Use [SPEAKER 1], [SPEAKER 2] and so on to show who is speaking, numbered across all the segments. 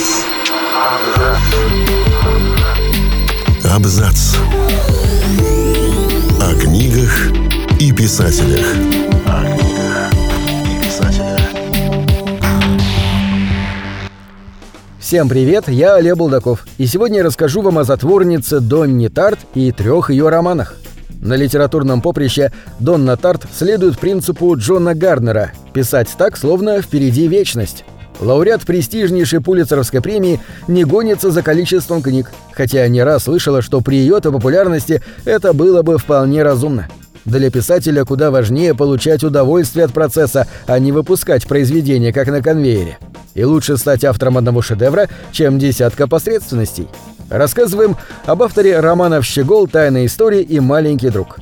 [SPEAKER 1] Абзац. Абзац. О книгах и писателях. О книгах и писателях.
[SPEAKER 2] Всем привет, я Олег Булдаков, и сегодня я расскажу вам о затворнице Донни Тарт и трех ее романах. На литературном поприще Донна Тарт следует принципу Джона Гарднера – писать так, словно впереди вечность. Лауреат престижнейшей Пулитцеровской премии не гонится за количеством книг, хотя не раз слышала, что при ее-то популярности это было бы вполне разумно. Для писателя куда важнее получать удовольствие от процесса, а не выпускать произведение, как на конвейере. И лучше стать автором одного шедевра, чем десятка посредственностей. Рассказываем об авторе романов «Щегол», «Тайная история» и «Маленький друг».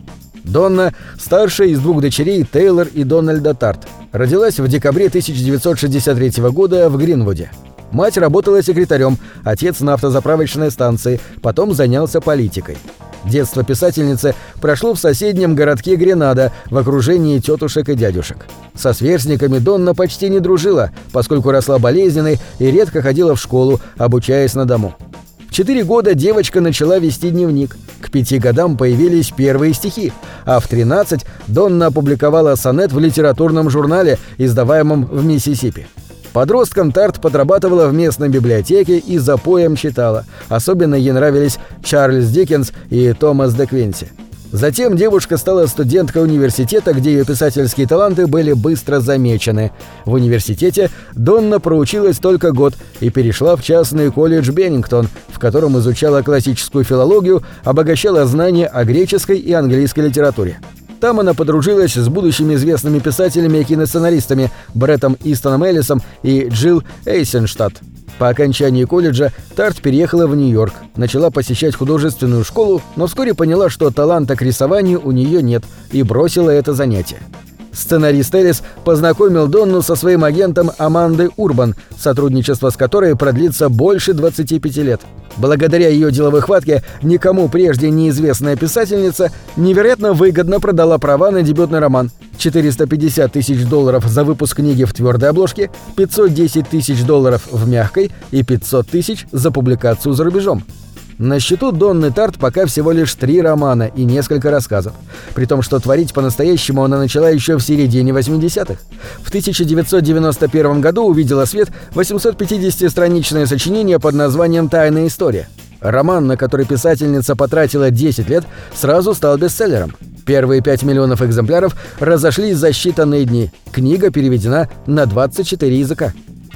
[SPEAKER 2] Донна – старшая из двух дочерей Тейлор и Дональда Тарт. Родилась в декабре 1963 года в Гринвуде. Мать работала секретарем, отец на автозаправочной станции, потом занялся политикой. Детство писательницы прошло в соседнем городке Гренада в окружении тетушек и дядюшек. Со сверстниками Донна почти не дружила, поскольку росла болезненной и редко ходила в школу, обучаясь на дому. В четыре года девочка начала вести дневник. К пяти годам появились первые стихи, а в 13 Донна опубликовала сонет в литературном журнале, издаваемом в Миссисипи. Подростком Тарт подрабатывала в местной библиотеке и за поем читала. Особенно ей нравились Чарльз Диккенс и Томас де Квинси. Затем девушка стала студенткой университета, где ее писательские таланты были быстро замечены. В университете Донна проучилась только год и перешла в частный колледж Беннингтон, в котором изучала классическую филологию, обогащала знания о греческой и английской литературе. Там она подружилась с будущими известными писателями и киносценаристами Бреттом Истоном Эллисом и Джилл Эйсенштадт. По окончании колледжа Тарт переехала в Нью-Йорк, начала посещать художественную школу, но вскоре поняла, что таланта к рисованию у нее нет, и бросила это занятие. Сценарист Элис познакомил Донну со своим агентом Амандой Урбан, сотрудничество с которой продлится больше 25 лет. Благодаря ее деловой хватке никому прежде неизвестная писательница невероятно выгодно продала права на дебютный роман. 450 тысяч долларов за выпуск книги в твердой обложке, 510 тысяч долларов в мягкой и 500 тысяч за публикацию за рубежом. На счету Донны Тарт пока всего лишь три романа и несколько рассказов. При том, что творить по-настоящему она начала еще в середине 80-х. В 1991 году увидела свет 850-страничное сочинение под названием «Тайная история». Роман, на который писательница потратила 10 лет, сразу стал бестселлером. Первые 5 миллионов экземпляров разошлись за считанные дни. Книга переведена на 24 языка.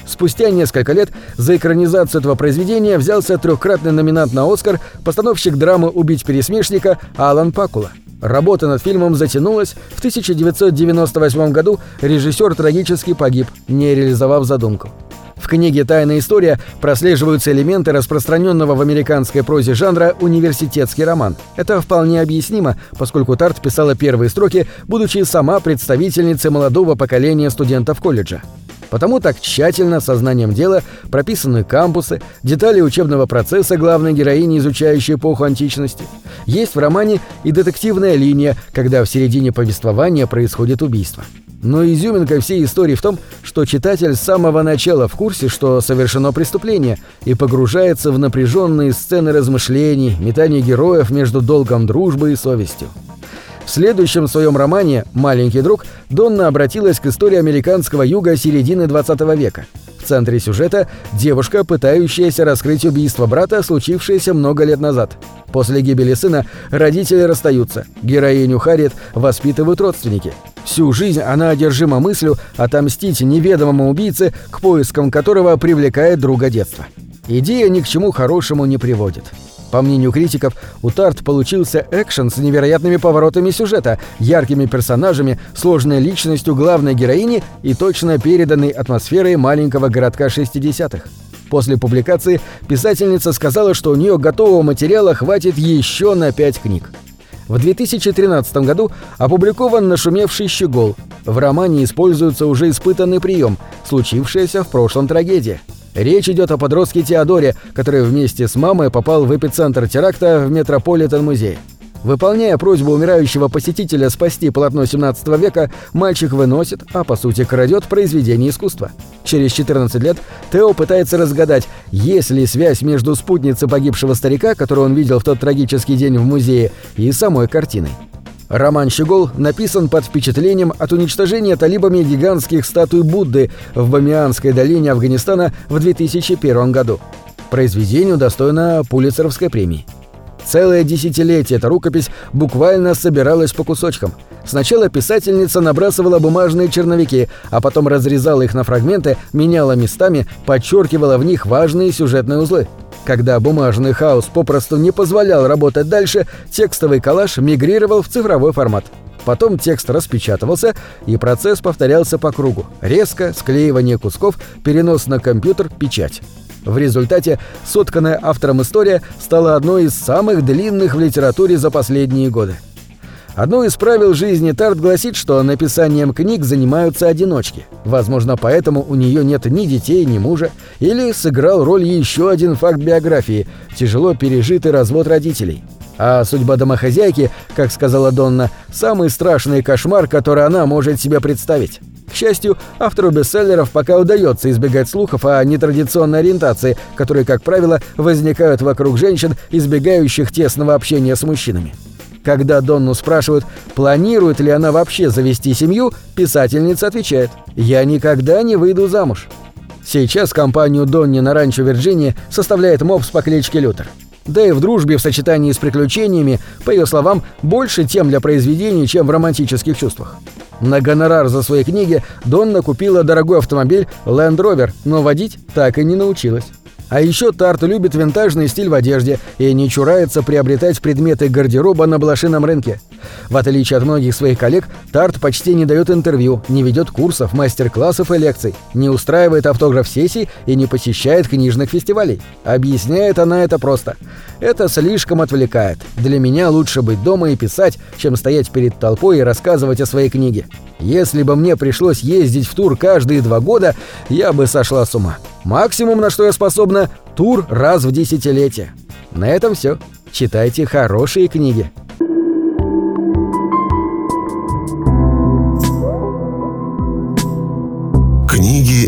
[SPEAKER 2] Спустя несколько лет за экранизацию этого произведения взялся трехкратный номинант на «Оскар» постановщик драмы «Убить пересмешника» Алан Пакула. Работа над фильмом затянулась. В 1998 году режиссер трагически погиб, не реализовав задумку. В книге «Тайная история» прослеживаются элементы распространенного в американской прозе жанра университетский роман. Это вполне объяснимо, поскольку Тарт писала первые строки, будучи сама представительницей молодого поколения студентов колледжа. Потому так тщательно, сознанием дела, прописаны кампусы, детали учебного процесса главной героини, изучающей эпоху античности. Есть в романе и детективная линия, когда в середине повествования происходит убийство. Но изюминка всей истории в том, что читатель с самого начала в курсе, что совершено преступление, и погружается в напряженные сцены размышлений, метания героев между долгом дружбы и совестью. В следующем своем романе «Маленький друг» Донна обратилась к истории американского юга середины 20 века. В центре сюжета девушка, пытающаяся раскрыть убийство брата, случившееся много лет назад. После гибели сына родители расстаются. Героиню Харриет воспитывают родственники. Всю жизнь она одержима мыслью отомстить неведомому убийце, к поискам которого привлекает друга детства. Идея ни к чему хорошему не приводит. По мнению критиков, у Тарт получился экшен с невероятными поворотами сюжета, яркими персонажами, сложной личностью главной героини и точно переданной атмосферой маленького городка 60-х. После публикации писательница сказала, что у нее готового материала хватит еще на пять книг. В 2013 году опубликован нашумевший «Щегол». В романе используется уже испытанный прием, случившаяся в прошлом трагедия – Речь идет о подростке Теодоре, который вместе с мамой попал в эпицентр теракта в Метрополитен-музее. Выполняя просьбу умирающего посетителя спасти полотно 17 века, мальчик выносит, а по сути крадет произведение искусства. Через 14 лет Тео пытается разгадать, есть ли связь между спутницей погибшего старика, которую он видел в тот трагический день в музее, и самой картиной. Роман «Щегол» написан под впечатлением от уничтожения талибами гигантских статуй Будды в Бамианской долине Афганистана в 2001 году. Произведению достойно Пулицеровской премии. Целое десятилетие эта рукопись буквально собиралась по кусочкам. Сначала писательница набрасывала бумажные черновики, а потом разрезала их на фрагменты, меняла местами, подчеркивала в них важные сюжетные узлы. Когда бумажный хаос попросту не позволял работать дальше, текстовый коллаж мигрировал в цифровой формат. Потом текст распечатывался, и процесс повторялся по кругу. Резко, склеивание кусков, перенос на компьютер, печать. В результате сотканная автором история стала одной из самых длинных в литературе за последние годы. Одно из правил жизни Тарт гласит, что написанием книг занимаются одиночки. Возможно, поэтому у нее нет ни детей, ни мужа. Или сыграл роль еще один факт биографии – тяжело пережитый развод родителей. А судьба домохозяйки, как сказала Донна, самый страшный кошмар, который она может себе представить. К счастью, автору бестселлеров пока удается избегать слухов о нетрадиционной ориентации, которые, как правило, возникают вокруг женщин, избегающих тесного общения с мужчинами. Когда Донну спрашивают, планирует ли она вообще завести семью, писательница отвечает «Я никогда не выйду замуж». Сейчас компанию Донни на ранчо Вирджинии составляет мопс по кличке Лютер. Да и в дружбе в сочетании с приключениями, по ее словам, больше тем для произведений, чем в романтических чувствах. На гонорар за свои книги Донна купила дорогой автомобиль Land Rover, но водить так и не научилась. А еще Тарт любит винтажный стиль в одежде и не чурается приобретать предметы гардероба на блошином рынке. В отличие от многих своих коллег, Тарт почти не дает интервью, не ведет курсов, мастер-классов и лекций, не устраивает автограф-сессий и не посещает книжных фестивалей. Объясняет она это просто. Это слишком отвлекает. Для меня лучше быть дома и писать, чем стоять перед толпой и рассказывать о своей книге. Если бы мне пришлось ездить в тур каждые два года, я бы сошла с ума. Максимум, на что я способна, тур раз в десятилетие. На этом все. Читайте хорошие книги.